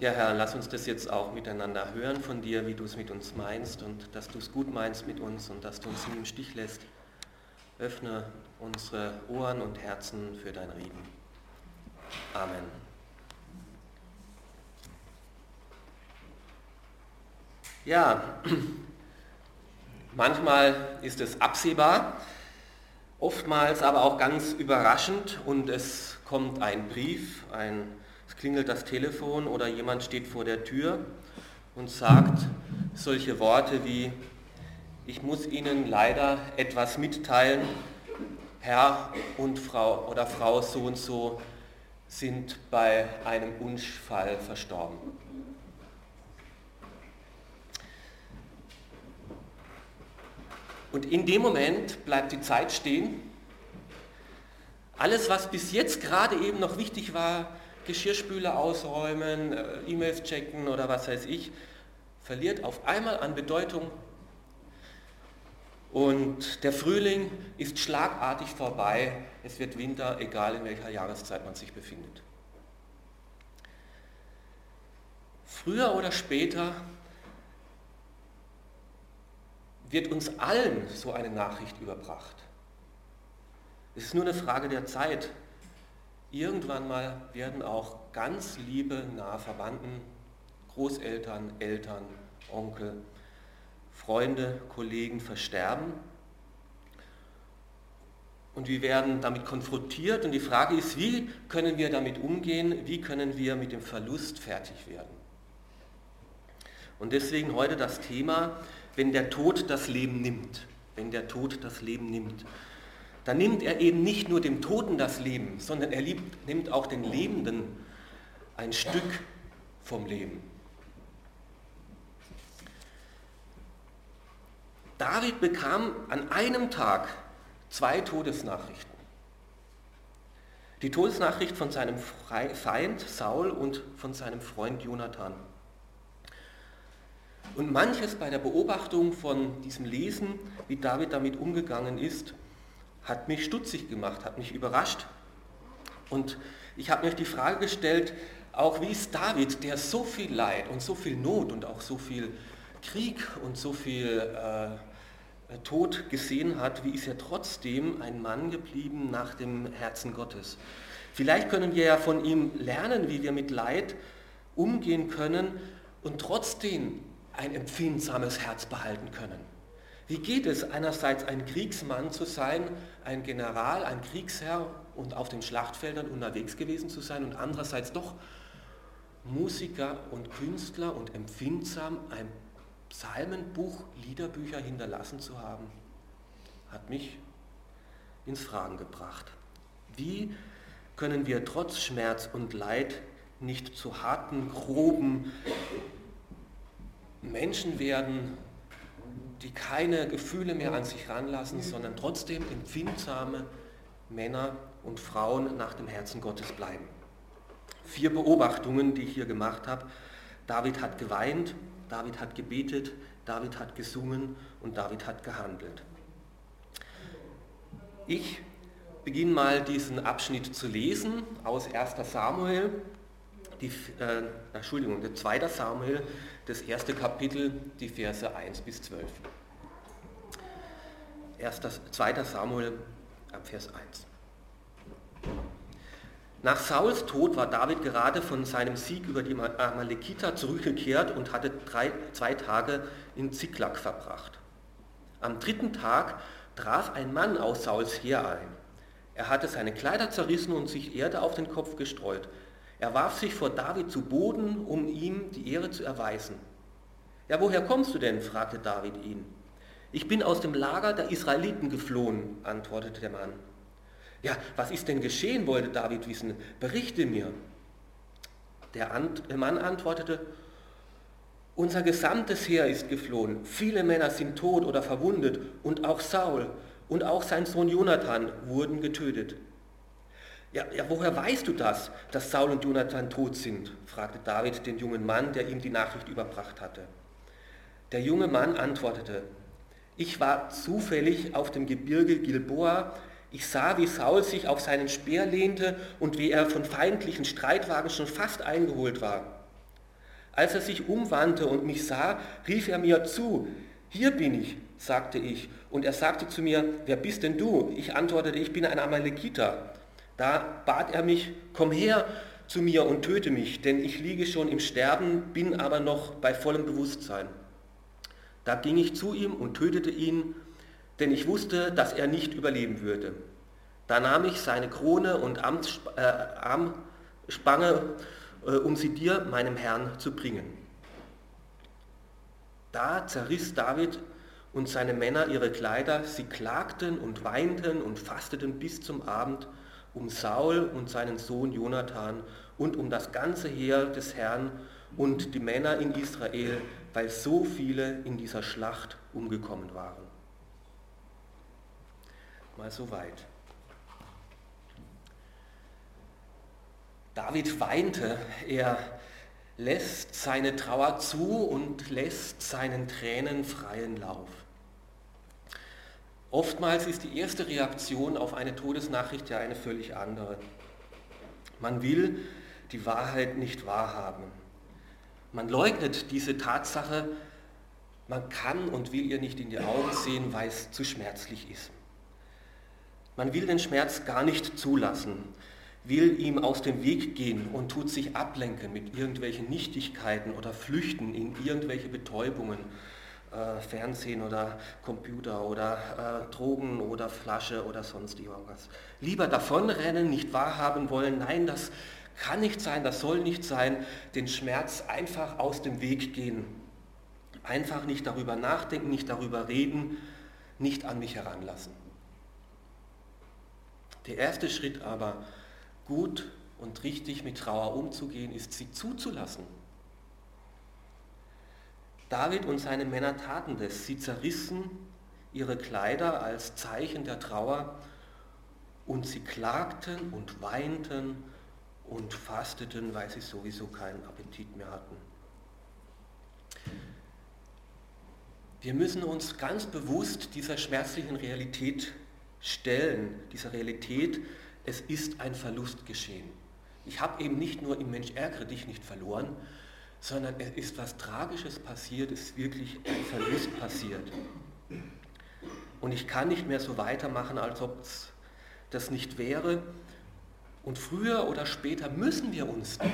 Ja, Herr, lass uns das jetzt auch miteinander hören von dir, wie du es mit uns meinst und dass du es gut meinst mit uns und dass du uns nie im Stich lässt. Öffne unsere Ohren und Herzen für dein Reden. Amen. Ja, manchmal ist es absehbar, oftmals aber auch ganz überraschend und es kommt ein Brief, ein, es klingelt das Telefon oder jemand steht vor der Tür und sagt solche Worte wie, ich muss Ihnen leider etwas mitteilen, Herr und Frau oder Frau so und so sind bei einem Unfall verstorben. Und in dem Moment bleibt die Zeit stehen. Alles, was bis jetzt gerade eben noch wichtig war, Geschirrspüle ausräumen, äh, E-Mails checken oder was weiß ich, verliert auf einmal an Bedeutung. Und der Frühling ist schlagartig vorbei. Es wird Winter, egal in welcher Jahreszeit man sich befindet. Früher oder später wird uns allen so eine Nachricht überbracht. Es ist nur eine Frage der Zeit. Irgendwann mal werden auch ganz liebe, nahe Verwandten, Großeltern, Eltern, Onkel, Freunde, Kollegen versterben. Und wir werden damit konfrontiert und die Frage ist, wie können wir damit umgehen, wie können wir mit dem Verlust fertig werden. Und deswegen heute das Thema, wenn der Tod das Leben nimmt, wenn der Tod das Leben nimmt, dann nimmt er eben nicht nur dem Toten das Leben, sondern er liebt, nimmt auch den Lebenden ein Stück vom Leben. David bekam an einem Tag zwei Todesnachrichten. Die Todesnachricht von seinem Feind Saul und von seinem Freund Jonathan. Und manches bei der Beobachtung von diesem Lesen, wie David damit umgegangen ist, hat mich stutzig gemacht, hat mich überrascht. Und ich habe mir die Frage gestellt, auch wie ist David, der so viel Leid und so viel Not und auch so viel Krieg und so viel äh, Tod gesehen hat, wie ist er trotzdem ein Mann geblieben nach dem Herzen Gottes? Vielleicht können wir ja von ihm lernen, wie wir mit Leid umgehen können und trotzdem ein empfindsames Herz behalten können. Wie geht es einerseits ein Kriegsmann zu sein, ein General, ein Kriegsherr und auf den Schlachtfeldern unterwegs gewesen zu sein und andererseits doch Musiker und Künstler und empfindsam ein Psalmenbuch, Liederbücher hinterlassen zu haben, hat mich ins Fragen gebracht. Wie können wir trotz Schmerz und Leid nicht zu harten, groben, Menschen werden, die keine Gefühle mehr an sich ranlassen, sondern trotzdem empfindsame Männer und Frauen nach dem Herzen Gottes bleiben. Vier Beobachtungen, die ich hier gemacht habe. David hat geweint, David hat gebetet, David hat gesungen und David hat gehandelt. Ich beginne mal diesen Abschnitt zu lesen aus 1 Samuel, die, äh, Entschuldigung, der 2. Samuel, das erste Kapitel, die Verse 1 bis 12. 1. 2. Samuel ab Vers 1. Nach Sauls Tod war David gerade von seinem Sieg über die Amalekiter zurückgekehrt und hatte drei, zwei Tage in Ziklag verbracht. Am dritten Tag traf ein Mann aus Sauls Heer ein. Er hatte seine Kleider zerrissen und sich Erde auf den Kopf gestreut. Er warf sich vor David zu Boden, um ihm die Ehre zu erweisen. Ja, woher kommst du denn? fragte David ihn. Ich bin aus dem Lager der Israeliten geflohen, antwortete der Mann. Ja, was ist denn geschehen, wollte David wissen. Berichte mir. Der Mann antwortete, unser gesamtes Heer ist geflohen, viele Männer sind tot oder verwundet und auch Saul und auch sein Sohn Jonathan wurden getötet. Ja, ja, woher weißt du das, dass Saul und Jonathan tot sind? fragte David den jungen Mann, der ihm die Nachricht überbracht hatte. Der junge Mann antwortete, ich war zufällig auf dem Gebirge Gilboa, ich sah, wie Saul sich auf seinen Speer lehnte und wie er von feindlichen Streitwagen schon fast eingeholt war. Als er sich umwandte und mich sah, rief er mir zu, hier bin ich, sagte ich. Und er sagte zu mir, wer bist denn du? Ich antwortete, ich bin ein Amalekiter. Da bat er mich, komm her zu mir und töte mich, denn ich liege schon im Sterben, bin aber noch bei vollem Bewusstsein. Da ging ich zu ihm und tötete ihn, denn ich wusste, dass er nicht überleben würde. Da nahm ich seine Krone und äh, Armspange, äh, um sie dir, meinem Herrn, zu bringen. Da zerriss David und seine Männer ihre Kleider, sie klagten und weinten und fasteten bis zum Abend um Saul und seinen Sohn Jonathan und um das ganze Heer des Herrn und die Männer in Israel, weil so viele in dieser Schlacht umgekommen waren. Mal so weit. David weinte, er lässt seine Trauer zu und lässt seinen Tränen freien Lauf. Oftmals ist die erste Reaktion auf eine Todesnachricht ja eine völlig andere. Man will die Wahrheit nicht wahrhaben. Man leugnet diese Tatsache, man kann und will ihr nicht in die Augen sehen, weil es zu schmerzlich ist. Man will den Schmerz gar nicht zulassen will ihm aus dem Weg gehen und tut sich ablenken mit irgendwelchen Nichtigkeiten oder flüchten in irgendwelche Betäubungen, äh, Fernsehen oder Computer oder äh, Drogen oder Flasche oder sonst irgendwas. Lieber davonrennen, nicht wahrhaben wollen, nein, das kann nicht sein, das soll nicht sein, den Schmerz einfach aus dem Weg gehen. Einfach nicht darüber nachdenken, nicht darüber reden, nicht an mich heranlassen. Der erste Schritt aber, gut und richtig mit Trauer umzugehen, ist sie zuzulassen. David und seine Männer taten das. Sie zerrissen ihre Kleider als Zeichen der Trauer und sie klagten und weinten und fasteten, weil sie sowieso keinen Appetit mehr hatten. Wir müssen uns ganz bewusst dieser schmerzlichen Realität stellen, dieser Realität, es ist ein Verlust geschehen. Ich habe eben nicht nur im Mensch ärgere dich nicht verloren, sondern es ist was Tragisches passiert, es ist wirklich ein Verlust passiert. Und ich kann nicht mehr so weitermachen, als ob es das nicht wäre. Und früher oder später müssen wir uns dem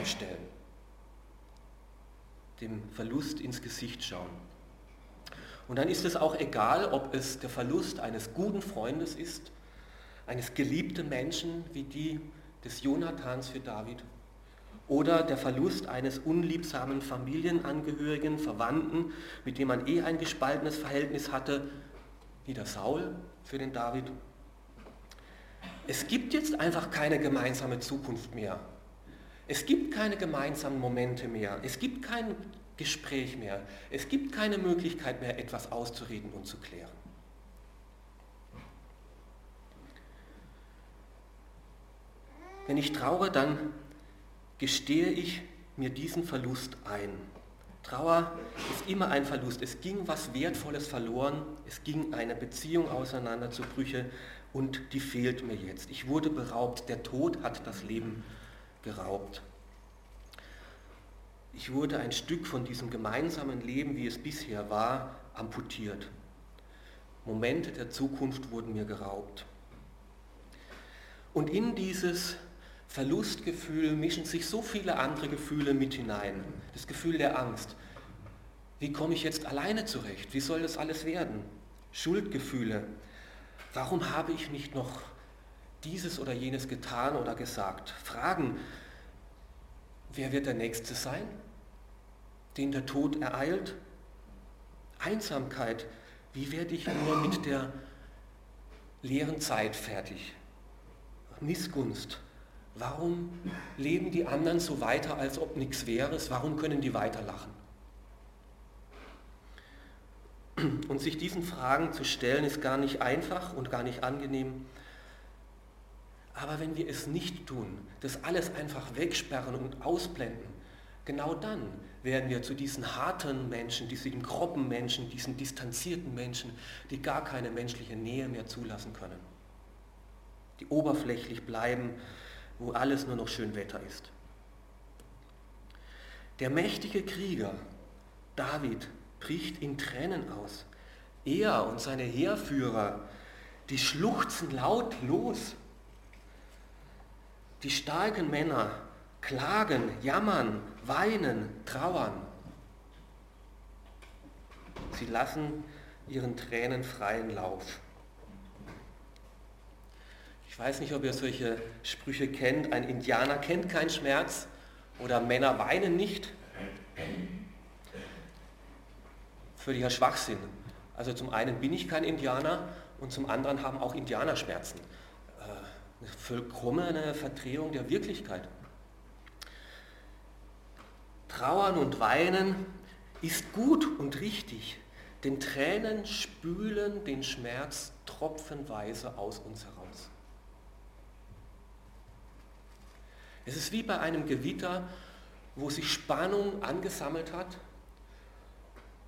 dem Verlust ins Gesicht schauen. Und dann ist es auch egal, ob es der Verlust eines guten Freundes ist eines geliebten Menschen wie die des Jonathans für David oder der Verlust eines unliebsamen Familienangehörigen, Verwandten, mit dem man eh ein gespaltenes Verhältnis hatte, wie der Saul für den David. Es gibt jetzt einfach keine gemeinsame Zukunft mehr. Es gibt keine gemeinsamen Momente mehr. Es gibt kein Gespräch mehr. Es gibt keine Möglichkeit mehr, etwas auszureden und zu klären. Wenn ich traure, dann gestehe ich mir diesen Verlust ein. Trauer ist immer ein Verlust. Es ging was Wertvolles verloren, es ging eine Beziehung auseinander zu Brüche und die fehlt mir jetzt. Ich wurde beraubt, der Tod hat das Leben geraubt. Ich wurde ein Stück von diesem gemeinsamen Leben, wie es bisher war, amputiert. Momente der Zukunft wurden mir geraubt. Und in dieses Verlustgefühl mischen sich so viele andere Gefühle mit hinein. Das Gefühl der Angst. Wie komme ich jetzt alleine zurecht? Wie soll das alles werden? Schuldgefühle. Warum habe ich nicht noch dieses oder jenes getan oder gesagt? Fragen. Wer wird der Nächste sein, den der Tod ereilt? Einsamkeit. Wie werde ich nur mit der leeren Zeit fertig? Missgunst. Warum leben die anderen so weiter, als ob nichts wäre? Warum können die weiter lachen? Und sich diesen Fragen zu stellen, ist gar nicht einfach und gar nicht angenehm. Aber wenn wir es nicht tun, das alles einfach wegsperren und ausblenden, genau dann werden wir zu diesen harten Menschen, diesen groben Menschen, diesen distanzierten Menschen, die gar keine menschliche Nähe mehr zulassen können, die oberflächlich bleiben wo alles nur noch schön Wetter ist. Der mächtige Krieger David bricht in Tränen aus. Er und seine Heerführer, die schluchzen laut los. Die starken Männer klagen, jammern, weinen, trauern. Sie lassen ihren Tränen freien Lauf. Ich weiß nicht, ob ihr solche Sprüche kennt. Ein Indianer kennt keinen Schmerz oder Männer weinen nicht. Völliger Schwachsinn. Also zum einen bin ich kein Indianer und zum anderen haben auch Indianer Schmerzen. Äh, eine vollkommene Verdrehung der Wirklichkeit. Trauern und Weinen ist gut und richtig, denn Tränen spülen den Schmerz tropfenweise aus uns heraus. Es ist wie bei einem Gewitter, wo sich Spannung angesammelt hat,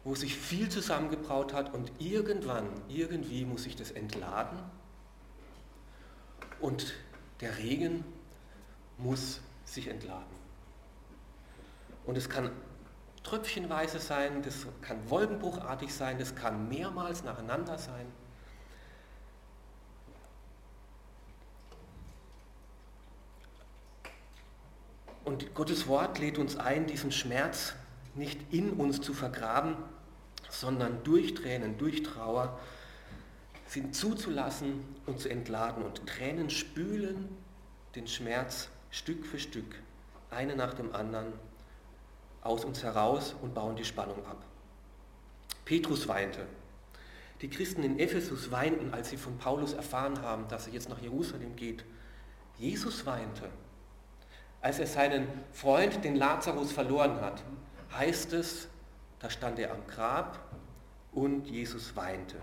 wo sich viel zusammengebraut hat und irgendwann, irgendwie muss sich das entladen und der Regen muss sich entladen. Und es kann tröpfchenweise sein, das kann wolkenbruchartig sein, das kann mehrmals nacheinander sein. Und Gottes Wort lädt uns ein, diesen Schmerz nicht in uns zu vergraben, sondern durch Tränen, durch Trauer, sie zuzulassen und zu entladen. Und Tränen spülen den Schmerz Stück für Stück, eine nach dem anderen, aus uns heraus und bauen die Spannung ab. Petrus weinte. Die Christen in Ephesus weinten, als sie von Paulus erfahren haben, dass er jetzt nach Jerusalem geht. Jesus weinte als er seinen Freund, den Lazarus, verloren hat, heißt es, da stand er am Grab und Jesus weinte.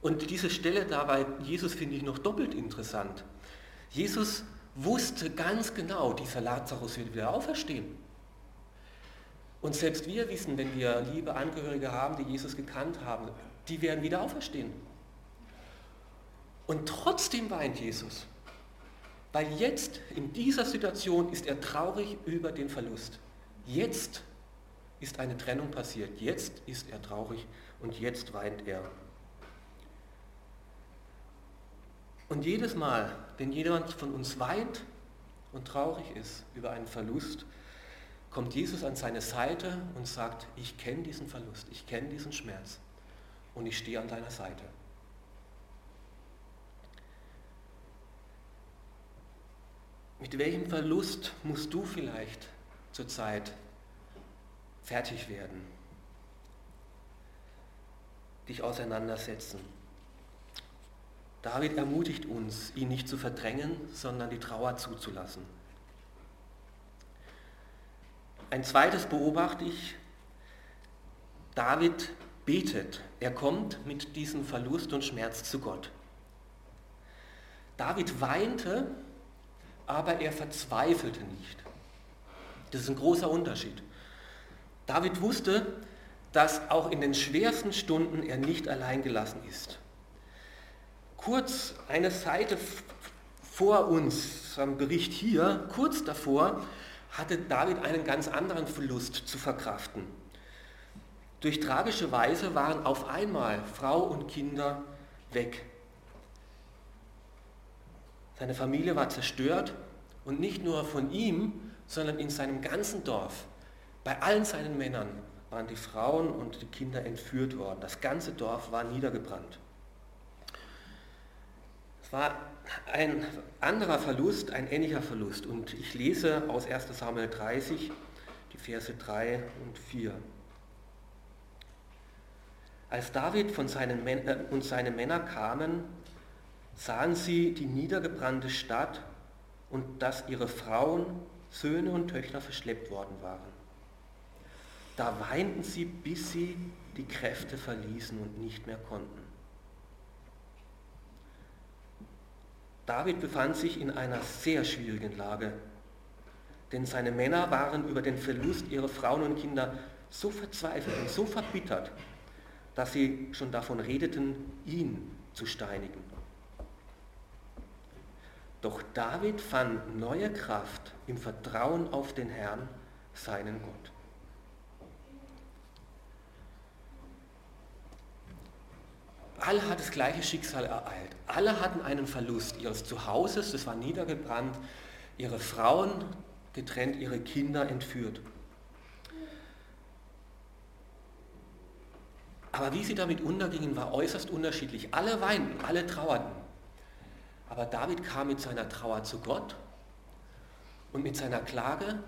Und diese Stelle dabei, Jesus finde ich noch doppelt interessant. Jesus wusste ganz genau, dieser Lazarus wird wieder auferstehen. Und selbst wir wissen, wenn wir liebe Angehörige haben, die Jesus gekannt haben, die werden wieder auferstehen. Und trotzdem weint Jesus. Weil jetzt, in dieser Situation, ist er traurig über den Verlust. Jetzt ist eine Trennung passiert. Jetzt ist er traurig und jetzt weint er. Und jedes Mal, wenn jemand von uns weint und traurig ist über einen Verlust, kommt Jesus an seine Seite und sagt, ich kenne diesen Verlust, ich kenne diesen Schmerz und ich stehe an deiner Seite. Mit welchem Verlust musst du vielleicht zurzeit fertig werden? Dich auseinandersetzen? David ermutigt uns, ihn nicht zu verdrängen, sondern die Trauer zuzulassen. Ein zweites beobachte ich, David betet. Er kommt mit diesem Verlust und Schmerz zu Gott. David weinte, aber er verzweifelte nicht. Das ist ein großer Unterschied. David wusste, dass auch in den schwersten Stunden er nicht allein gelassen ist. Kurz eine Seite vor uns, am Bericht hier, kurz davor, hatte David einen ganz anderen Verlust zu verkraften. Durch tragische Weise waren auf einmal Frau und Kinder weg. Seine Familie war zerstört und nicht nur von ihm, sondern in seinem ganzen Dorf. Bei allen seinen Männern waren die Frauen und die Kinder entführt worden. Das ganze Dorf war niedergebrannt. Es war ein anderer Verlust, ein ähnlicher Verlust. Und ich lese aus 1 Samuel 30, die Verse 3 und 4. Als David von seinen äh, und seine Männer kamen, sahen sie die niedergebrannte Stadt und dass ihre Frauen, Söhne und Töchter verschleppt worden waren. Da weinten sie, bis sie die Kräfte verließen und nicht mehr konnten. David befand sich in einer sehr schwierigen Lage, denn seine Männer waren über den Verlust ihrer Frauen und Kinder so verzweifelt und so verbittert, dass sie schon davon redeten, ihn zu steinigen. Doch David fand neue Kraft im Vertrauen auf den Herrn, seinen Gott. Alle hat das gleiche Schicksal ereilt. Alle hatten einen Verlust ihres Zuhauses, das war niedergebrannt, ihre Frauen getrennt, ihre Kinder entführt. Aber wie sie damit untergingen, war äußerst unterschiedlich. Alle weinten, alle trauerten. Aber David kam mit seiner Trauer zu Gott und mit seiner Klage.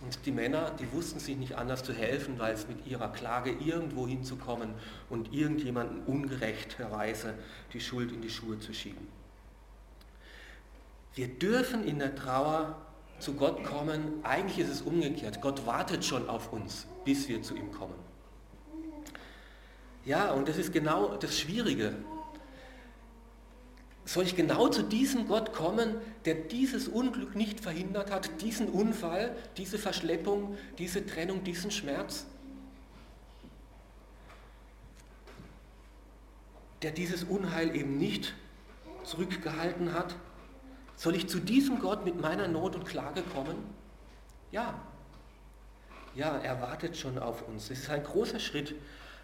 Und die Männer, die wussten sich nicht anders zu helfen, weil es mit ihrer Klage irgendwo hinzukommen und irgendjemanden ungerechterweise die Schuld in die Schuhe zu schieben. Wir dürfen in der Trauer zu Gott kommen. Eigentlich ist es umgekehrt. Gott wartet schon auf uns, bis wir zu ihm kommen. Ja, und das ist genau das Schwierige soll ich genau zu diesem Gott kommen, der dieses Unglück nicht verhindert hat, diesen Unfall, diese Verschleppung, diese Trennung, diesen Schmerz? Der dieses Unheil eben nicht zurückgehalten hat? Soll ich zu diesem Gott mit meiner Not und Klage kommen? Ja. Ja, er wartet schon auf uns. Es ist ein großer Schritt,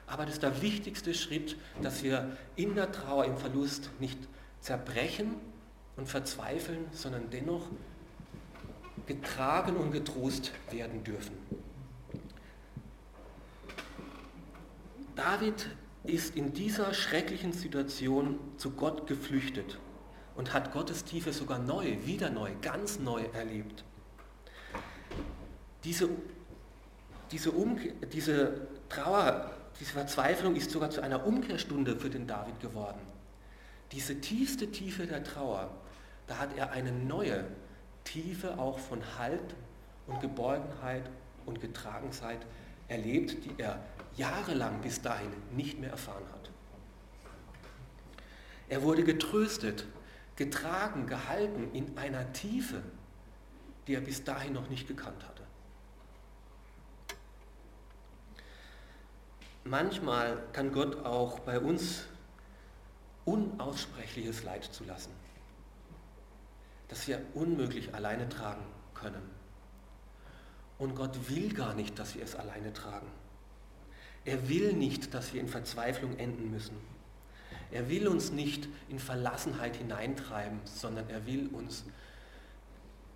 aber das ist der wichtigste Schritt, dass wir in der Trauer, im Verlust nicht zerbrechen und verzweifeln, sondern dennoch getragen und getrost werden dürfen. David ist in dieser schrecklichen Situation zu Gott geflüchtet und hat Gottes Tiefe sogar neu, wieder neu, ganz neu erlebt. Diese, diese, Umkehr, diese Trauer, diese Verzweiflung ist sogar zu einer Umkehrstunde für den David geworden diese tiefste Tiefe der Trauer, da hat er eine neue Tiefe auch von Halt und Geborgenheit und Getragenheit erlebt, die er jahrelang bis dahin nicht mehr erfahren hat. Er wurde getröstet, getragen, gehalten in einer Tiefe, die er bis dahin noch nicht gekannt hatte. Manchmal kann Gott auch bei uns unaussprechliches Leid zu lassen, das wir unmöglich alleine tragen können. Und Gott will gar nicht, dass wir es alleine tragen. Er will nicht, dass wir in Verzweiflung enden müssen. Er will uns nicht in Verlassenheit hineintreiben, sondern er will uns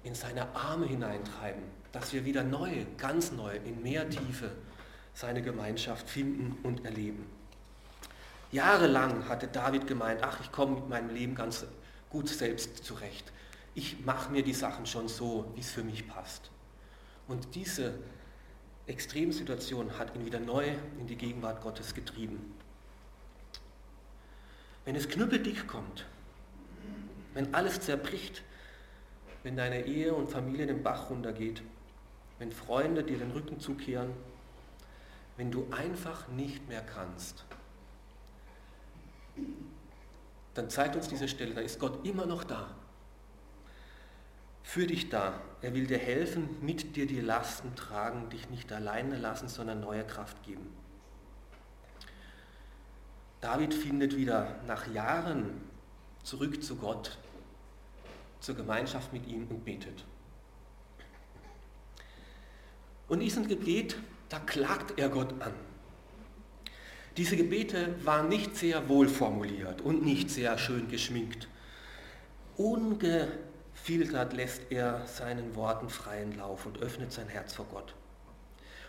in seine Arme hineintreiben, dass wir wieder neu, ganz neu, in mehr Tiefe seine Gemeinschaft finden und erleben. Jahrelang hatte David gemeint, ach, ich komme mit meinem Leben ganz gut selbst zurecht. Ich mache mir die Sachen schon so, wie es für mich passt. Und diese Extremsituation hat ihn wieder neu in die Gegenwart Gottes getrieben. Wenn es knüppeldick kommt, wenn alles zerbricht, wenn deine Ehe und Familie den Bach runtergeht, wenn Freunde dir den Rücken zukehren, wenn du einfach nicht mehr kannst, dann zeigt uns diese Stelle, da ist Gott immer noch da. Für dich da. Er will dir helfen, mit dir die Lasten tragen, dich nicht alleine lassen, sondern neue Kraft geben. David findet wieder nach Jahren zurück zu Gott, zur Gemeinschaft mit ihm und betet. Und in diesem Gebet, da klagt er Gott an. Diese Gebete waren nicht sehr wohl formuliert und nicht sehr schön geschminkt. Ungefiltert lässt er seinen Worten freien Lauf und öffnet sein Herz vor Gott.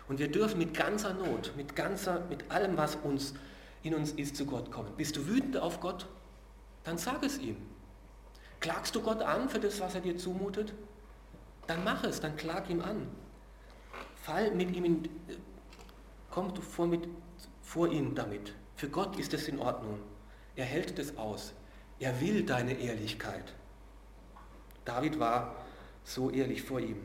Und wir dürfen mit ganzer Not, mit, ganzer, mit allem, was uns in uns ist, zu Gott kommen. Bist du wütend auf Gott? Dann sag es ihm. Klagst du Gott an für das, was er dir zumutet? Dann mach es, dann klag ihm an. Fall mit ihm in, komm du vor mit vor ihm damit. Für Gott ist es in Ordnung. Er hält es aus. Er will deine Ehrlichkeit. David war so ehrlich vor ihm.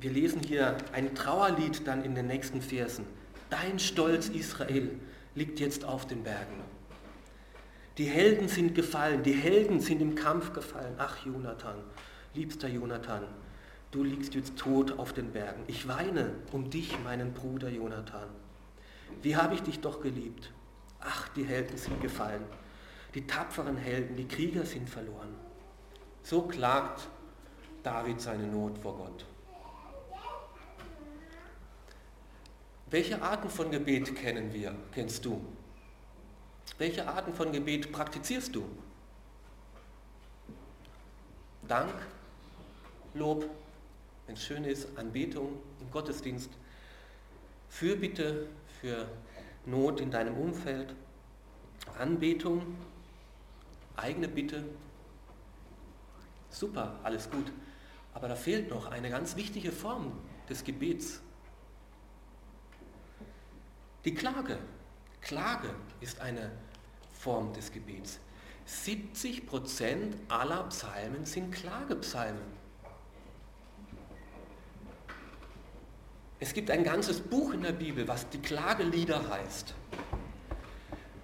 Wir lesen hier ein Trauerlied dann in den nächsten Versen. Dein Stolz Israel liegt jetzt auf den Bergen. Die Helden sind gefallen, die Helden sind im Kampf gefallen. Ach Jonathan, liebster Jonathan, du liegst jetzt tot auf den Bergen. Ich weine um dich, meinen Bruder Jonathan. Wie habe ich dich doch geliebt. Ach, die Helden sind gefallen. Die tapferen Helden, die Krieger sind verloren. So klagt David seine Not vor Gott. Welche Arten von Gebet kennen wir, kennst du? Welche Arten von Gebet praktizierst du? Dank, Lob, wenn es schön ist, Anbetung im Gottesdienst, Fürbitte für Not in deinem Umfeld, Anbetung, eigene Bitte. Super, alles gut. Aber da fehlt noch eine ganz wichtige Form des Gebets. Die Klage. Klage ist eine Form des Gebets. 70% aller Psalmen sind Klagepsalmen. Es gibt ein ganzes Buch in der Bibel, was die Klagelieder heißt.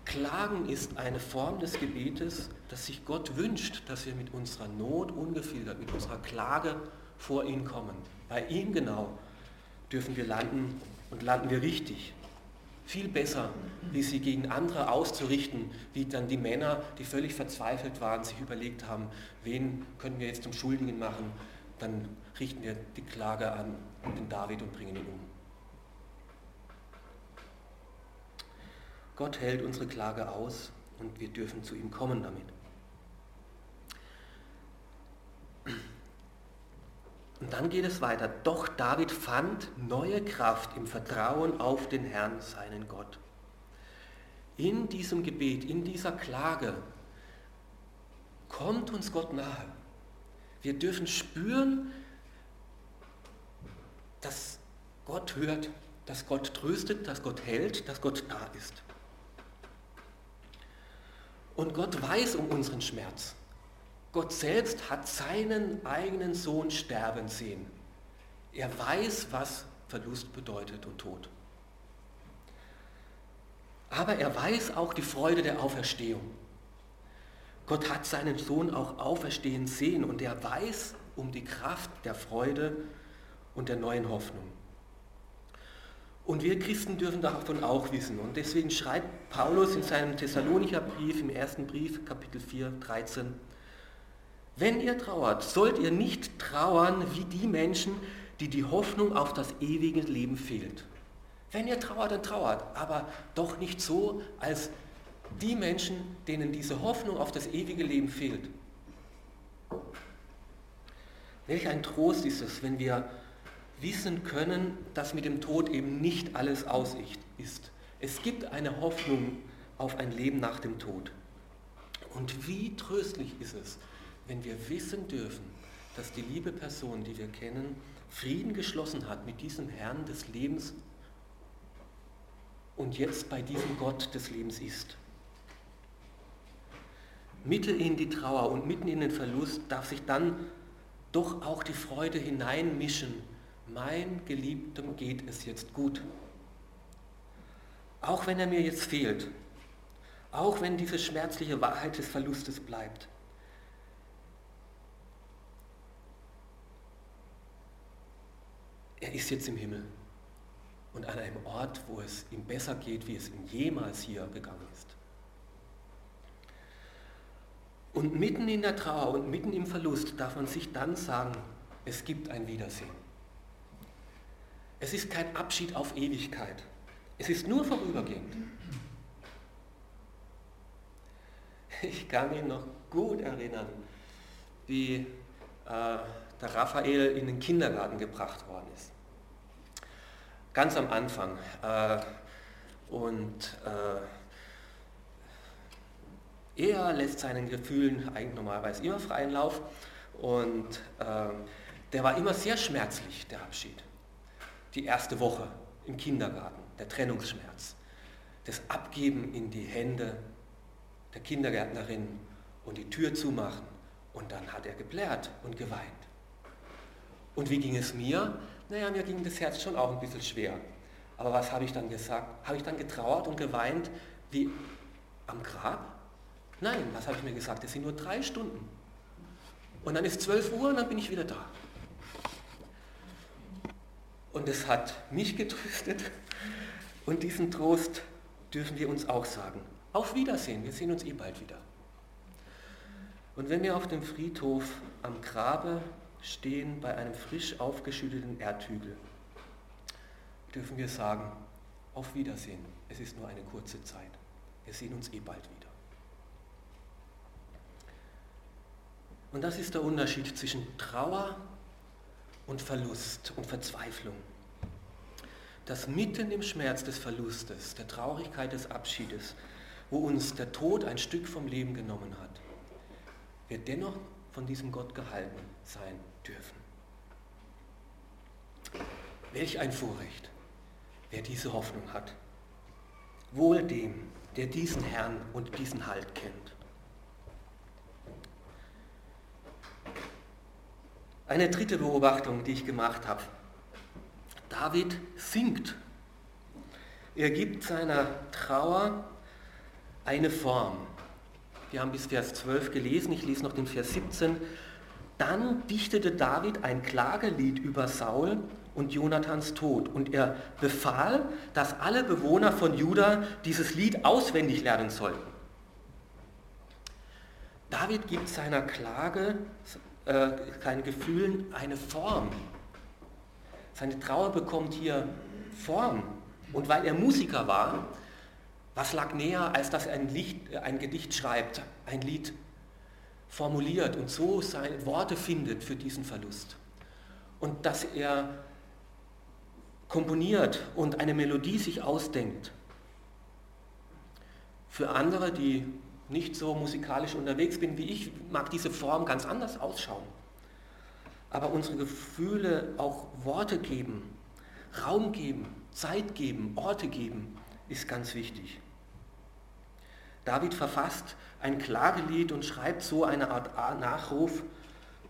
Klagen ist eine Form des Gebetes, dass sich Gott wünscht, dass wir mit unserer Not ungefiltert, mit unserer Klage vor ihn kommen. Bei ihm genau dürfen wir landen und landen wir richtig. Viel besser, wie sie gegen andere auszurichten, wie dann die Männer, die völlig verzweifelt waren, sich überlegt haben, wen können wir jetzt zum Schuldigen machen, dann richten wir die Klage an den David und bringen ihn um. Gott hält unsere Klage aus und wir dürfen zu ihm kommen damit. Und dann geht es weiter. Doch David fand neue Kraft im Vertrauen auf den Herrn, seinen Gott. In diesem Gebet, in dieser Klage kommt uns Gott nahe. Wir dürfen spüren, dass Gott hört, dass Gott tröstet, dass Gott hält, dass Gott da ist. Und Gott weiß um unseren Schmerz. Gott selbst hat seinen eigenen Sohn sterben sehen. Er weiß, was Verlust bedeutet und Tod. Aber er weiß auch die Freude der Auferstehung. Gott hat seinen Sohn auch auferstehen sehen und er weiß um die Kraft der Freude und der neuen Hoffnung. Und wir Christen dürfen davon auch wissen. Und deswegen schreibt Paulus in seinem Thessalonicher Brief, im ersten Brief, Kapitel 4, 13, wenn ihr trauert, sollt ihr nicht trauern wie die Menschen, die die Hoffnung auf das ewige Leben fehlt. Wenn ihr trauert, dann trauert, aber doch nicht so, als die Menschen, denen diese Hoffnung auf das ewige Leben fehlt. Welch ein Trost ist es, wenn wir wissen können, dass mit dem Tod eben nicht alles aus ist. Es gibt eine Hoffnung auf ein Leben nach dem Tod. Und wie tröstlich ist es, wenn wir wissen dürfen, dass die liebe Person, die wir kennen, Frieden geschlossen hat mit diesem Herrn des Lebens und jetzt bei diesem Gott des Lebens ist. Mitten in die Trauer und mitten in den Verlust darf sich dann doch auch die Freude hineinmischen. Mein Geliebtem geht es jetzt gut. Auch wenn er mir jetzt fehlt, auch wenn diese schmerzliche Wahrheit des Verlustes bleibt. er ist jetzt im Himmel und an einem Ort, wo es ihm besser geht, wie es ihm jemals hier gegangen ist. Und mitten in der Trauer und mitten im Verlust darf man sich dann sagen, es gibt ein Wiedersehen. Es ist kein Abschied auf Ewigkeit. Es ist nur vorübergehend. Ich kann mich noch gut erinnern, wie äh, der Raphael in den Kindergarten gebracht worden ist ganz am Anfang. Äh, und äh, er lässt seinen Gefühlen eigentlich normalerweise immer freien Lauf und äh, der war immer sehr schmerzlich, der Abschied. Die erste Woche im Kindergarten, der Trennungsschmerz, das Abgeben in die Hände der Kindergärtnerin und die Tür zumachen und dann hat er geblärt und geweint. Und wie ging es mir? Naja, mir ging das Herz schon auch ein bisschen schwer. Aber was habe ich dann gesagt? Habe ich dann getrauert und geweint wie am Grab? Nein, was habe ich mir gesagt? Es sind nur drei Stunden. Und dann ist 12 Uhr und dann bin ich wieder da. Und es hat mich getröstet und diesen Trost dürfen wir uns auch sagen. Auf Wiedersehen, wir sehen uns eh bald wieder. Und wenn wir auf dem Friedhof am Grabe stehen bei einem frisch aufgeschütteten Erdhügel, dürfen wir sagen, auf Wiedersehen, es ist nur eine kurze Zeit. Wir sehen uns eh bald wieder. Und das ist der Unterschied zwischen Trauer und Verlust und Verzweiflung. Dass mitten im Schmerz des Verlustes, der Traurigkeit des Abschiedes, wo uns der Tod ein Stück vom Leben genommen hat, wir dennoch von diesem Gott gehalten sein dürfen. Welch ein Vorrecht, wer diese Hoffnung hat. Wohl dem, der diesen Herrn und diesen Halt kennt. Eine dritte Beobachtung, die ich gemacht habe. David singt. Er gibt seiner Trauer eine Form. Wir haben bis Vers 12 gelesen, ich lese noch den Vers 17. Dann dichtete David ein Klagelied über Saul und Jonathans Tod und er befahl, dass alle Bewohner von Juda dieses Lied auswendig lernen sollten. David gibt seiner Klage äh, seinen Gefühlen eine Form. Seine Trauer bekommt hier Form. Und weil er Musiker war, was lag näher, als dass er ein, Licht, ein Gedicht schreibt, ein Lied formuliert und so seine Worte findet für diesen Verlust. Und dass er komponiert und eine Melodie sich ausdenkt. Für andere, die nicht so musikalisch unterwegs bin wie ich, mag diese Form ganz anders ausschauen. Aber unsere Gefühle auch Worte geben, Raum geben, Zeit geben, Orte geben, ist ganz wichtig. David verfasst ein Klagelied und schreibt so eine Art Nachruf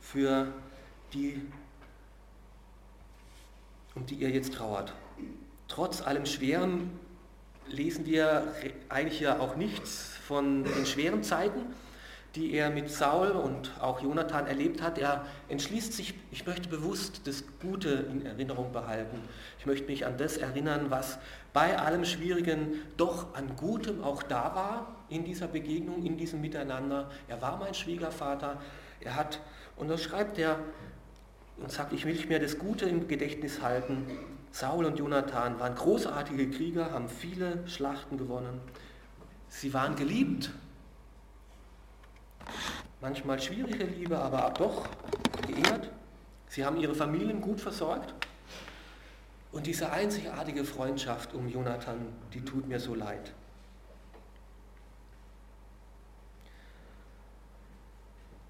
für die, um die ihr jetzt trauert. Trotz allem Schweren lesen wir eigentlich ja auch nichts von den schweren Zeiten, die er mit Saul und auch Jonathan erlebt hat. Er entschließt sich, ich möchte bewusst das Gute in Erinnerung behalten. Ich möchte mich an das erinnern, was bei allem Schwierigen doch an Gutem auch da war in dieser Begegnung, in diesem Miteinander. Er war mein Schwiegervater. Er hat, und da schreibt er und sagt, ich will mir das Gute im Gedächtnis halten. Saul und Jonathan waren großartige Krieger, haben viele Schlachten gewonnen. Sie waren geliebt. Manchmal schwierige Liebe, aber doch geehrt. Sie haben ihre Familien gut versorgt. Und diese einzigartige Freundschaft um Jonathan, die tut mir so leid.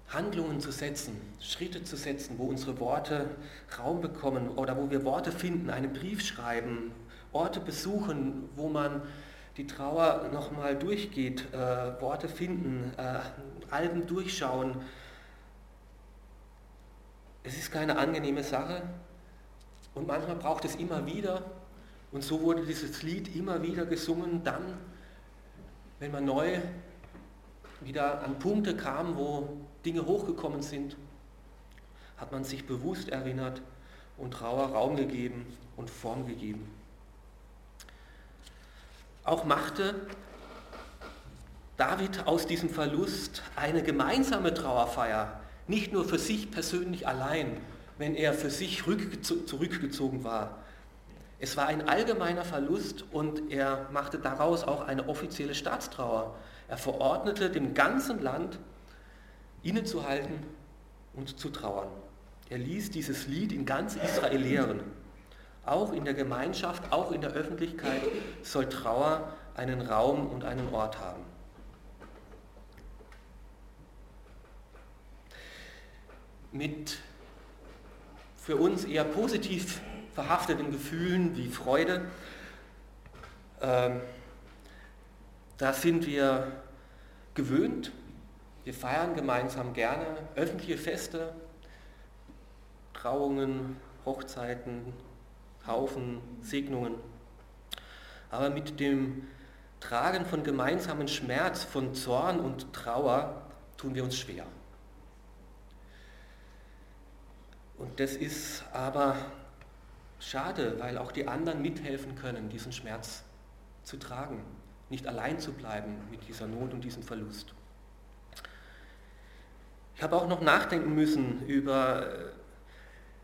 Handlungen zu setzen, Schritte zu setzen, wo unsere Worte Raum bekommen oder wo wir Worte finden, einen Brief schreiben, Orte besuchen, wo man die Trauer nochmal durchgeht, äh, Worte finden, äh, Alben durchschauen. Es ist keine angenehme Sache und manchmal braucht es immer wieder. Und so wurde dieses Lied immer wieder gesungen, dann, wenn man neu wieder an Punkte kam, wo Dinge hochgekommen sind, hat man sich bewusst erinnert und Trauer Raum gegeben und Form gegeben. Auch machte David aus diesem Verlust eine gemeinsame Trauerfeier, nicht nur für sich persönlich allein, wenn er für sich zurückgezogen war. Es war ein allgemeiner Verlust und er machte daraus auch eine offizielle Staatstrauer. Er verordnete dem ganzen Land, innezuhalten und zu trauern. Er ließ dieses Lied in ganz Israel lehren. Auch in der Gemeinschaft, auch in der Öffentlichkeit soll Trauer einen Raum und einen Ort haben. Mit für uns eher positiv verhafteten Gefühlen wie Freude, ähm, da sind wir gewöhnt. Wir feiern gemeinsam gerne öffentliche Feste, Trauungen, Hochzeiten, Haufen Segnungen. Aber mit dem Tragen von gemeinsamen Schmerz, von Zorn und Trauer tun wir uns schwer. Und das ist aber schade, weil auch die anderen mithelfen können, diesen Schmerz zu tragen, nicht allein zu bleiben mit dieser Not und diesem Verlust. Ich habe auch noch nachdenken müssen über äh,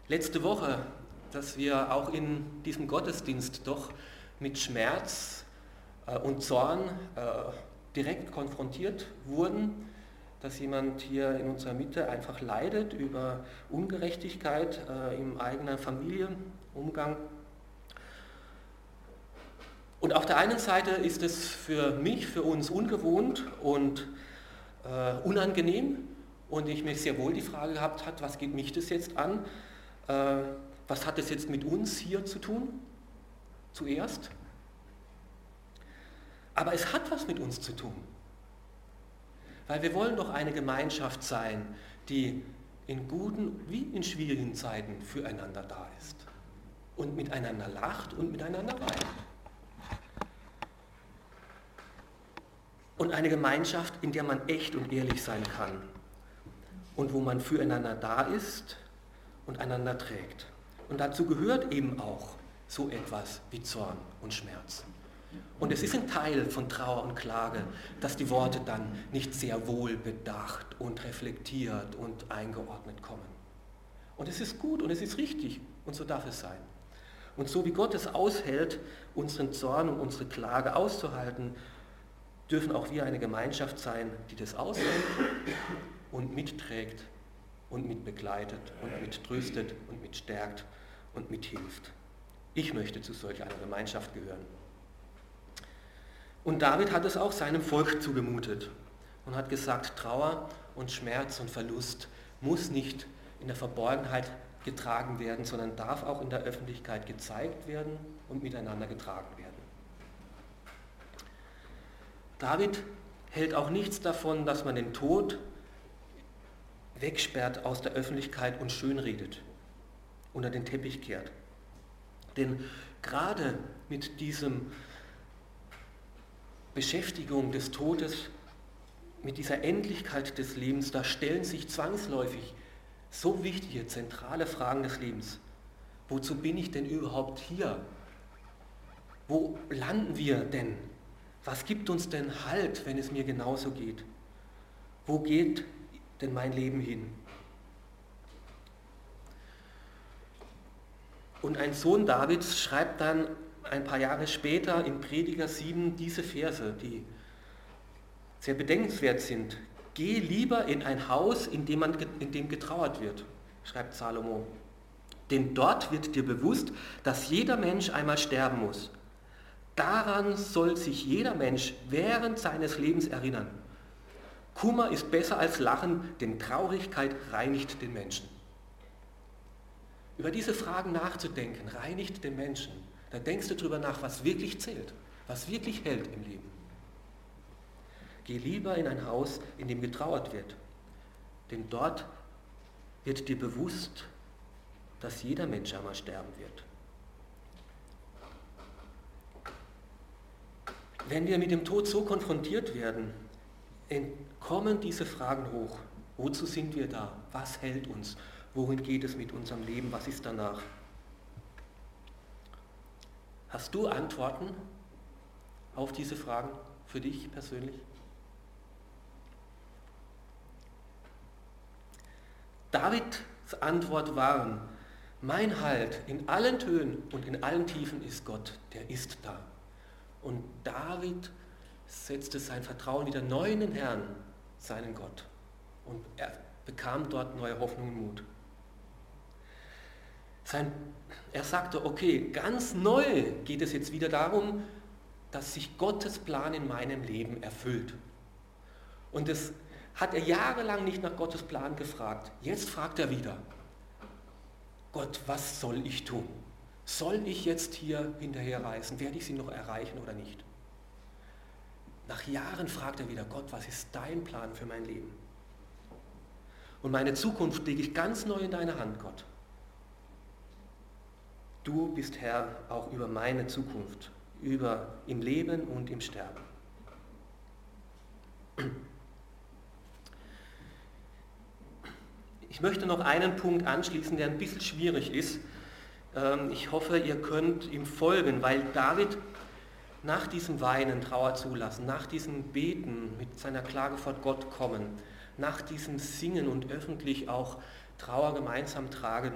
letzte Woche, dass wir auch in diesem Gottesdienst doch mit Schmerz äh, und Zorn äh, direkt konfrontiert wurden, dass jemand hier in unserer Mitte einfach leidet über Ungerechtigkeit im eigenen Familienumgang. Und auf der einen Seite ist es für mich, für uns ungewohnt und unangenehm, und ich mir sehr wohl die Frage gehabt hat, was geht mich das jetzt an? Äh, was hat das jetzt mit uns hier zu tun? Zuerst. Aber es hat was mit uns zu tun. Weil wir wollen doch eine Gemeinschaft sein, die in guten wie in schwierigen Zeiten füreinander da ist. Und miteinander lacht und miteinander weint. Und eine Gemeinschaft, in der man echt und ehrlich sein kann und wo man füreinander da ist und einander trägt. Und dazu gehört eben auch so etwas wie Zorn und Schmerz. Und es ist ein Teil von Trauer und Klage, dass die Worte dann nicht sehr wohl bedacht und reflektiert und eingeordnet kommen. Und es ist gut und es ist richtig und so darf es sein. Und so wie Gott es aushält, unseren Zorn und unsere Klage auszuhalten, dürfen auch wir eine Gemeinschaft sein, die das aushält und mitträgt und mitbegleitet und mittröstet und mitstärkt und mithilft. Ich möchte zu solch einer Gemeinschaft gehören. Und David hat es auch seinem Volk zugemutet und hat gesagt, Trauer und Schmerz und Verlust muss nicht in der Verborgenheit getragen werden, sondern darf auch in der Öffentlichkeit gezeigt werden und miteinander getragen werden. David hält auch nichts davon, dass man den Tod wegsperrt aus der Öffentlichkeit und schönredet, unter den Teppich kehrt. Denn gerade mit diesem Beschäftigung des Todes, mit dieser Endlichkeit des Lebens, da stellen sich zwangsläufig so wichtige, zentrale Fragen des Lebens. Wozu bin ich denn überhaupt hier? Wo landen wir denn? Was gibt uns denn Halt, wenn es mir genauso geht? Wo geht denn mein Leben hin? Und ein Sohn Davids schreibt dann ein paar Jahre später in Prediger 7 diese Verse, die sehr bedenkenswert sind. Geh lieber in ein Haus, in dem, man, in dem getrauert wird, schreibt Salomo. Denn dort wird dir bewusst, dass jeder Mensch einmal sterben muss. Daran soll sich jeder Mensch während seines Lebens erinnern. Kummer ist besser als Lachen, denn Traurigkeit reinigt den Menschen. Über diese Fragen nachzudenken, reinigt den Menschen. Da denkst du darüber nach, was wirklich zählt, was wirklich hält im Leben. Geh lieber in ein Haus, in dem getrauert wird, denn dort wird dir bewusst, dass jeder Mensch einmal sterben wird. Wenn wir mit dem Tod so konfrontiert werden, kommen diese Fragen hoch. Wozu sind wir da? Was hält uns? Wohin geht es mit unserem Leben? Was ist danach? Hast du Antworten auf diese Fragen für dich persönlich? Davids Antwort war, mein Halt in allen Tönen und in allen Tiefen ist Gott, der ist da. Und David setzte sein Vertrauen wieder neu in den Herrn, seinen Gott. Und er bekam dort neue Hoffnung und Mut. Sein, er sagte, okay, ganz neu geht es jetzt wieder darum, dass sich Gottes Plan in meinem Leben erfüllt. Und das hat er jahrelang nicht nach Gottes Plan gefragt. Jetzt fragt er wieder, Gott, was soll ich tun? Soll ich jetzt hier hinterher reisen? Werde ich sie noch erreichen oder nicht? Nach Jahren fragt er wieder, Gott, was ist dein Plan für mein Leben? Und meine Zukunft lege ich ganz neu in deine Hand, Gott. Du bist Herr auch über meine Zukunft, über im Leben und im Sterben. Ich möchte noch einen Punkt anschließen, der ein bisschen schwierig ist. Ähm, ich hoffe, ihr könnt ihm folgen, weil David nach diesem Weinen Trauer zulassen, nach diesem Beten mit seiner Klage vor Gott kommen, nach diesem Singen und öffentlich auch Trauer gemeinsam tragen,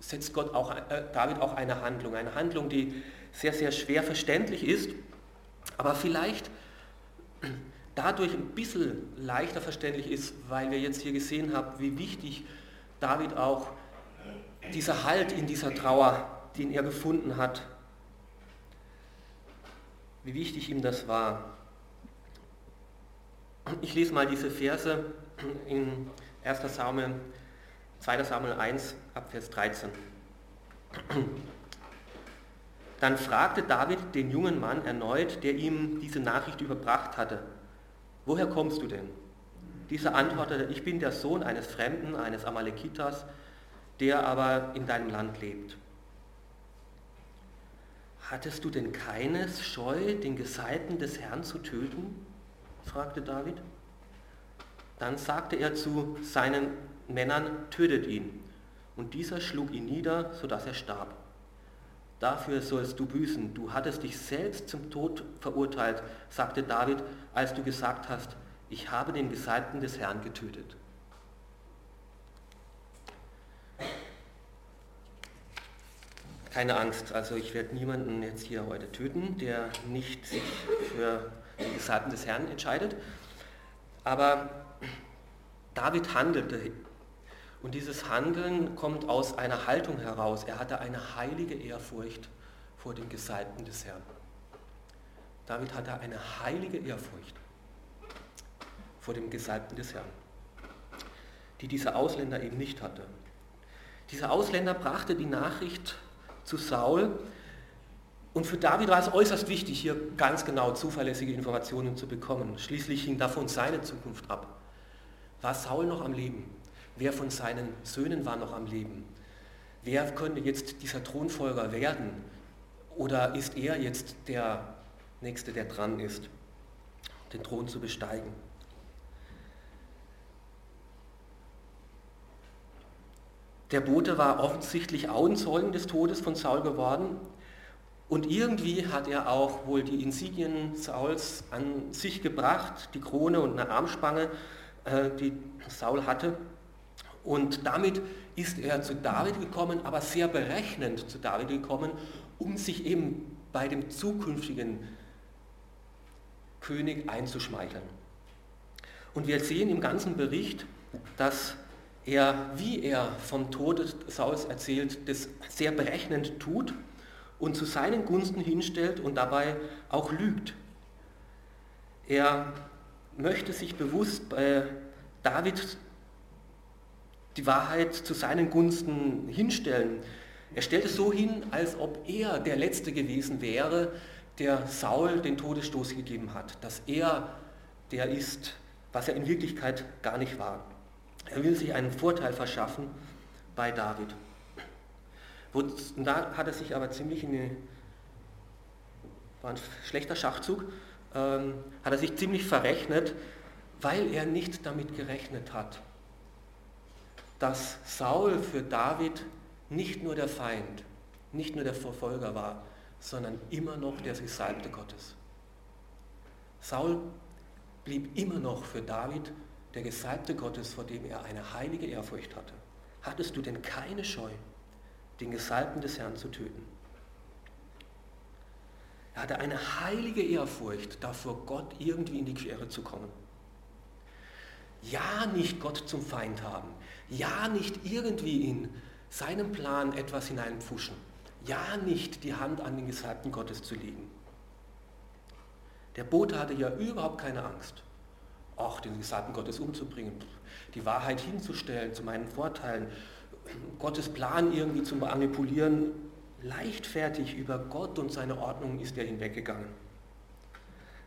setzt Gott auch, äh, David auch eine Handlung. Eine Handlung, die sehr, sehr schwer verständlich ist, aber vielleicht dadurch ein bisschen leichter verständlich ist, weil wir jetzt hier gesehen haben, wie wichtig David auch dieser Halt in dieser Trauer, den er gefunden hat, wie wichtig ihm das war. Ich lese mal diese Verse in 1. Samuel, 2. Samuel 1, ab Vers 13. Dann fragte David den jungen Mann erneut, der ihm diese Nachricht überbracht hatte, woher kommst du denn? Dieser antwortete, ich bin der Sohn eines Fremden, eines Amalekitas, der aber in deinem Land lebt. Hattest du denn keines Scheu, den Gesalten des Herrn zu töten? fragte David. Dann sagte er zu seinen Männern, tötet ihn. Und dieser schlug ihn nieder, sodass er starb. Dafür sollst du büßen. Du hattest dich selbst zum Tod verurteilt, sagte David, als du gesagt hast, ich habe den Gesalbten des Herrn getötet. Keine Angst, also ich werde niemanden jetzt hier heute töten, der nicht sich für den Gesalbten des Herrn entscheidet. Aber David handelte und dieses Handeln kommt aus einer Haltung heraus. Er hatte eine heilige Ehrfurcht vor dem Gesalbten des Herrn. David hatte eine heilige Ehrfurcht vor dem Gesalbten des Herrn, die dieser Ausländer eben nicht hatte. Dieser Ausländer brachte die Nachricht zu Saul und für David war es äußerst wichtig, hier ganz genau zuverlässige Informationen zu bekommen. Schließlich hing davon seine Zukunft ab. War Saul noch am Leben? Wer von seinen Söhnen war noch am Leben? Wer könnte jetzt dieser Thronfolger werden? Oder ist er jetzt der Nächste, der dran ist, den Thron zu besteigen? Der Bote war offensichtlich Augenzeugen des Todes von Saul geworden und irgendwie hat er auch wohl die Insignien Sauls an sich gebracht, die Krone und eine Armspange, äh, die Saul hatte. Und damit ist er zu David gekommen, aber sehr berechnend zu David gekommen, um sich eben bei dem zukünftigen König einzuschmeicheln. Und wir sehen im ganzen Bericht, dass er, wie er vom Tod Sauls erzählt, das sehr berechnend tut und zu seinen Gunsten hinstellt und dabei auch lügt. Er möchte sich bewusst bei David die Wahrheit zu seinen Gunsten hinstellen. Er stellt es so hin, als ob er der Letzte gewesen wäre, der Saul den Todesstoß gegeben hat, dass er der ist, was er in Wirklichkeit gar nicht war. Er will sich einen Vorteil verschaffen bei David. Und da hat er sich aber ziemlich in eine, war ein schlechter Schachzug, ähm, hat er sich ziemlich verrechnet, weil er nicht damit gerechnet hat, dass Saul für David nicht nur der Feind, nicht nur der Verfolger war, sondern immer noch der Gesalbte Gottes. Saul blieb immer noch für David der Gesalbte Gottes, vor dem er eine heilige Ehrfurcht hatte. Hattest du denn keine Scheu, den Gesalbten des Herrn zu töten? Er hatte eine heilige Ehrfurcht davor, Gott irgendwie in die Quere zu kommen. Ja, nicht Gott zum Feind haben. Ja, nicht irgendwie in seinen Plan etwas hineinpfuschen. Ja, nicht die Hand an den Gesalbten Gottes zu legen. Der Bote hatte ja überhaupt keine Angst, auch den Gesalbten Gottes umzubringen, die Wahrheit hinzustellen zu meinen Vorteilen, Gottes Plan irgendwie zu manipulieren. Leichtfertig über Gott und seine Ordnung ist er hinweggegangen.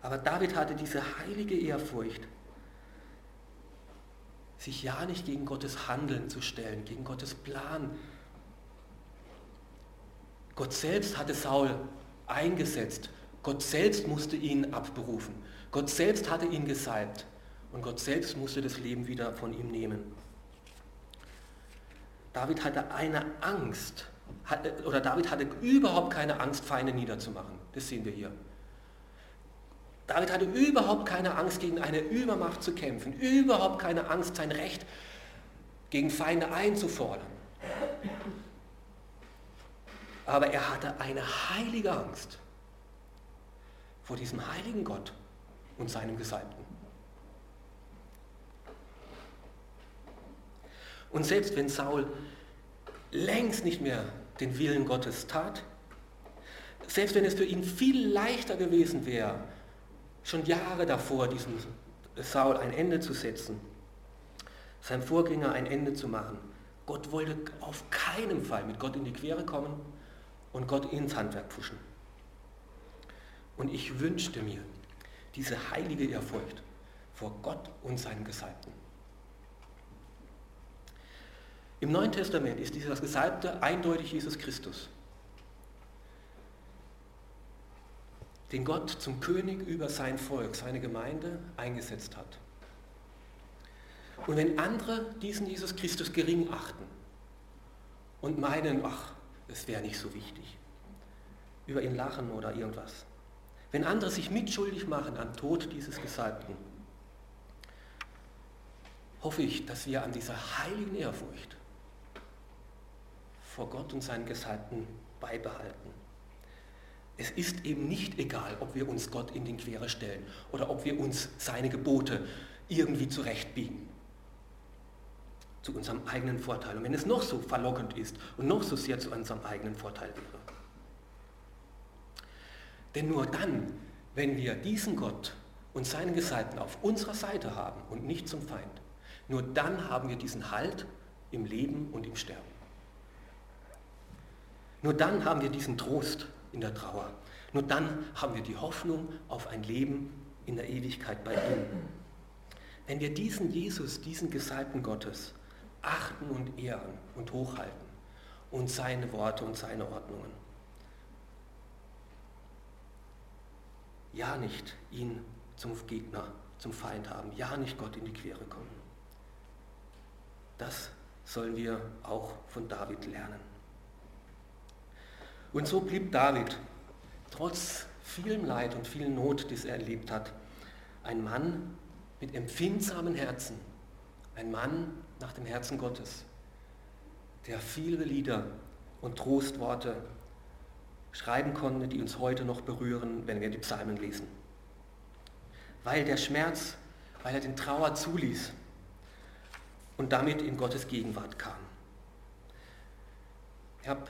Aber David hatte diese heilige Ehrfurcht, sich ja nicht gegen Gottes Handeln zu stellen, gegen Gottes Plan. Gott selbst hatte Saul eingesetzt. Gott selbst musste ihn abberufen. Gott selbst hatte ihn gesalbt. Und Gott selbst musste das Leben wieder von ihm nehmen. David hatte eine Angst, oder David hatte überhaupt keine Angst, Feinde niederzumachen. Das sehen wir hier. David hatte überhaupt keine Angst, gegen eine Übermacht zu kämpfen, überhaupt keine Angst, sein Recht gegen Feinde einzufordern. Aber er hatte eine heilige Angst vor diesem heiligen Gott und seinem Gesalbten. Und selbst wenn Saul längst nicht mehr den Willen Gottes tat, selbst wenn es für ihn viel leichter gewesen wäre, schon Jahre davor diesem Saul ein Ende zu setzen, seinem Vorgänger ein Ende zu machen, Gott wollte auf keinen Fall mit Gott in die Quere kommen und Gott ins Handwerk pfuschen. Und ich wünschte mir diese heilige Ehrfurcht vor Gott und seinem Gesalbten. Im Neuen Testament ist dieses Gesalbte eindeutig Jesus Christus, den Gott zum König über sein Volk, seine Gemeinde eingesetzt hat. Und wenn andere diesen Jesus Christus gering achten und meinen, ach, es wäre nicht so wichtig, über ihn lachen oder irgendwas, wenn andere sich mitschuldig machen am Tod dieses Gesalbten, hoffe ich, dass wir an dieser heiligen Ehrfurcht vor Gott und seinen Gesalbten beibehalten. Es ist eben nicht egal, ob wir uns Gott in den Quere stellen oder ob wir uns seine Gebote irgendwie zurechtbiegen. Zu unserem eigenen Vorteil. Und wenn es noch so verlockend ist und noch so sehr zu unserem eigenen Vorteil wäre. Denn nur dann, wenn wir diesen Gott und seinen Gesalbten auf unserer Seite haben und nicht zum Feind, nur dann haben wir diesen Halt im Leben und im Sterben. Nur dann haben wir diesen Trost in der Trauer. Nur dann haben wir die Hoffnung auf ein Leben in der Ewigkeit bei ihm. Wenn wir diesen Jesus, diesen Gesalbten Gottes achten und ehren und hochhalten und seine Worte und seine Ordnungen, Ja nicht ihn zum Gegner, zum Feind haben. Ja nicht Gott in die Quere kommen. Das sollen wir auch von David lernen. Und so blieb David, trotz vielem Leid und viel Not, das er erlebt hat, ein Mann mit empfindsamen Herzen, ein Mann nach dem Herzen Gottes, der viele Lieder und Trostworte schreiben konnte, die uns heute noch berühren, wenn wir die Psalmen lesen. Weil der Schmerz, weil er den Trauer zuließ und damit in Gottes Gegenwart kam. Ich habe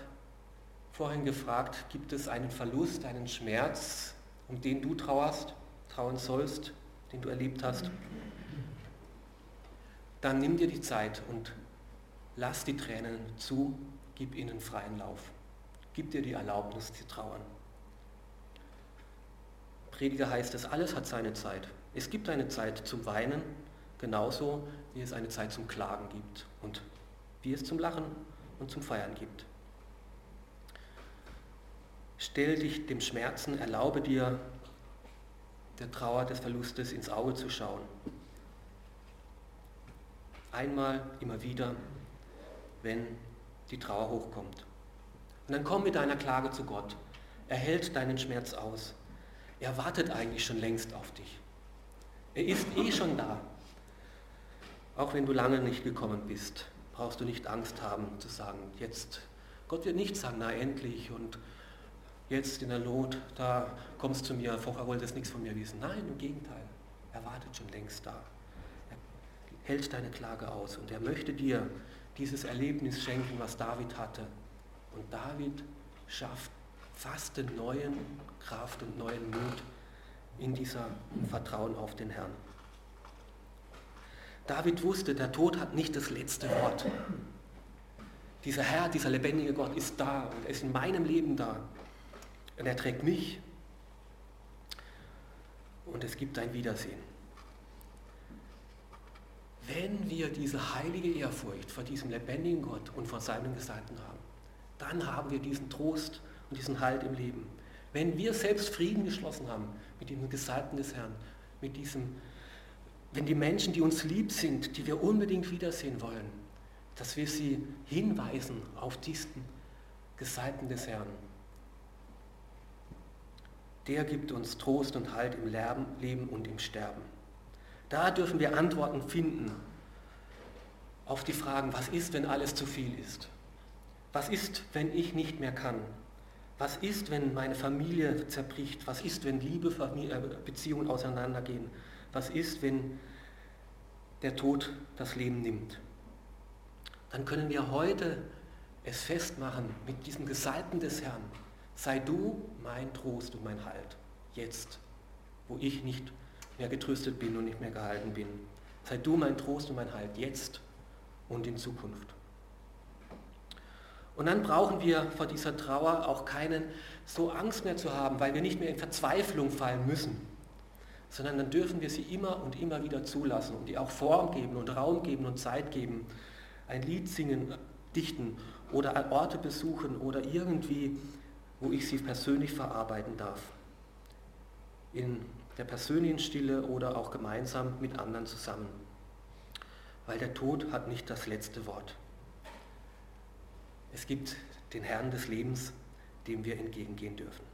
vorhin gefragt, gibt es einen Verlust, einen Schmerz, um den du trauerst, trauen sollst, den du erlebt hast? Dann nimm dir die Zeit und lass die Tränen zu, gib ihnen freien Lauf. Gib dir die Erlaubnis zu trauern. Prediger heißt es, alles hat seine Zeit. Es gibt eine Zeit zum Weinen, genauso wie es eine Zeit zum Klagen gibt und wie es zum Lachen und zum Feiern gibt. Stell dich dem Schmerzen, erlaube dir, der Trauer des Verlustes ins Auge zu schauen. Einmal, immer wieder, wenn die Trauer hochkommt. Und dann komm mit deiner Klage zu Gott. Er hält deinen Schmerz aus. Er wartet eigentlich schon längst auf dich. Er ist eh schon da. Auch wenn du lange nicht gekommen bist, brauchst du nicht Angst haben zu sagen, jetzt, Gott wird nicht sagen, na endlich und jetzt in der Not, da kommst du zu mir, vorher wolltest nichts von mir wissen. Nein, im Gegenteil, er wartet schon längst da. Er hält deine Klage aus und er möchte dir dieses Erlebnis schenken, was David hatte. Und David schafft fast den neuen Kraft und neuen Mut in dieser Vertrauen auf den Herrn. David wusste, der Tod hat nicht das letzte Wort. Dieser Herr, dieser lebendige Gott ist da und er ist in meinem Leben da. Und er trägt mich. Und es gibt ein Wiedersehen. Wenn wir diese heilige Ehrfurcht vor diesem lebendigen Gott und vor seinem Gesandten haben, dann haben wir diesen Trost und diesen Halt im Leben. Wenn wir selbst Frieden geschlossen haben mit dem Gesalbten des Herrn, mit diesem, wenn die Menschen, die uns lieb sind, die wir unbedingt wiedersehen wollen, dass wir sie hinweisen auf diesen Gesalbten des Herrn. Der gibt uns Trost und Halt im Leben und im Sterben. Da dürfen wir Antworten finden auf die Fragen, was ist, wenn alles zu viel ist? Was ist, wenn ich nicht mehr kann? Was ist, wenn meine Familie zerbricht? Was ist, wenn Liebe, Familie, äh, Beziehungen auseinandergehen? Was ist, wenn der Tod das Leben nimmt? Dann können wir heute es festmachen mit diesem Gesalbten des Herrn. Sei du mein Trost und mein Halt, jetzt, wo ich nicht mehr getröstet bin und nicht mehr gehalten bin. Sei du mein Trost und mein Halt, jetzt und in Zukunft. Und dann brauchen wir vor dieser Trauer auch keinen so Angst mehr zu haben, weil wir nicht mehr in Verzweiflung fallen müssen, sondern dann dürfen wir sie immer und immer wieder zulassen und ihr auch Form geben und Raum geben und Zeit geben, ein Lied singen, dichten oder Orte besuchen oder irgendwie, wo ich sie persönlich verarbeiten darf. In der persönlichen Stille oder auch gemeinsam mit anderen zusammen. Weil der Tod hat nicht das letzte Wort. Es gibt den Herrn des Lebens, dem wir entgegengehen dürfen.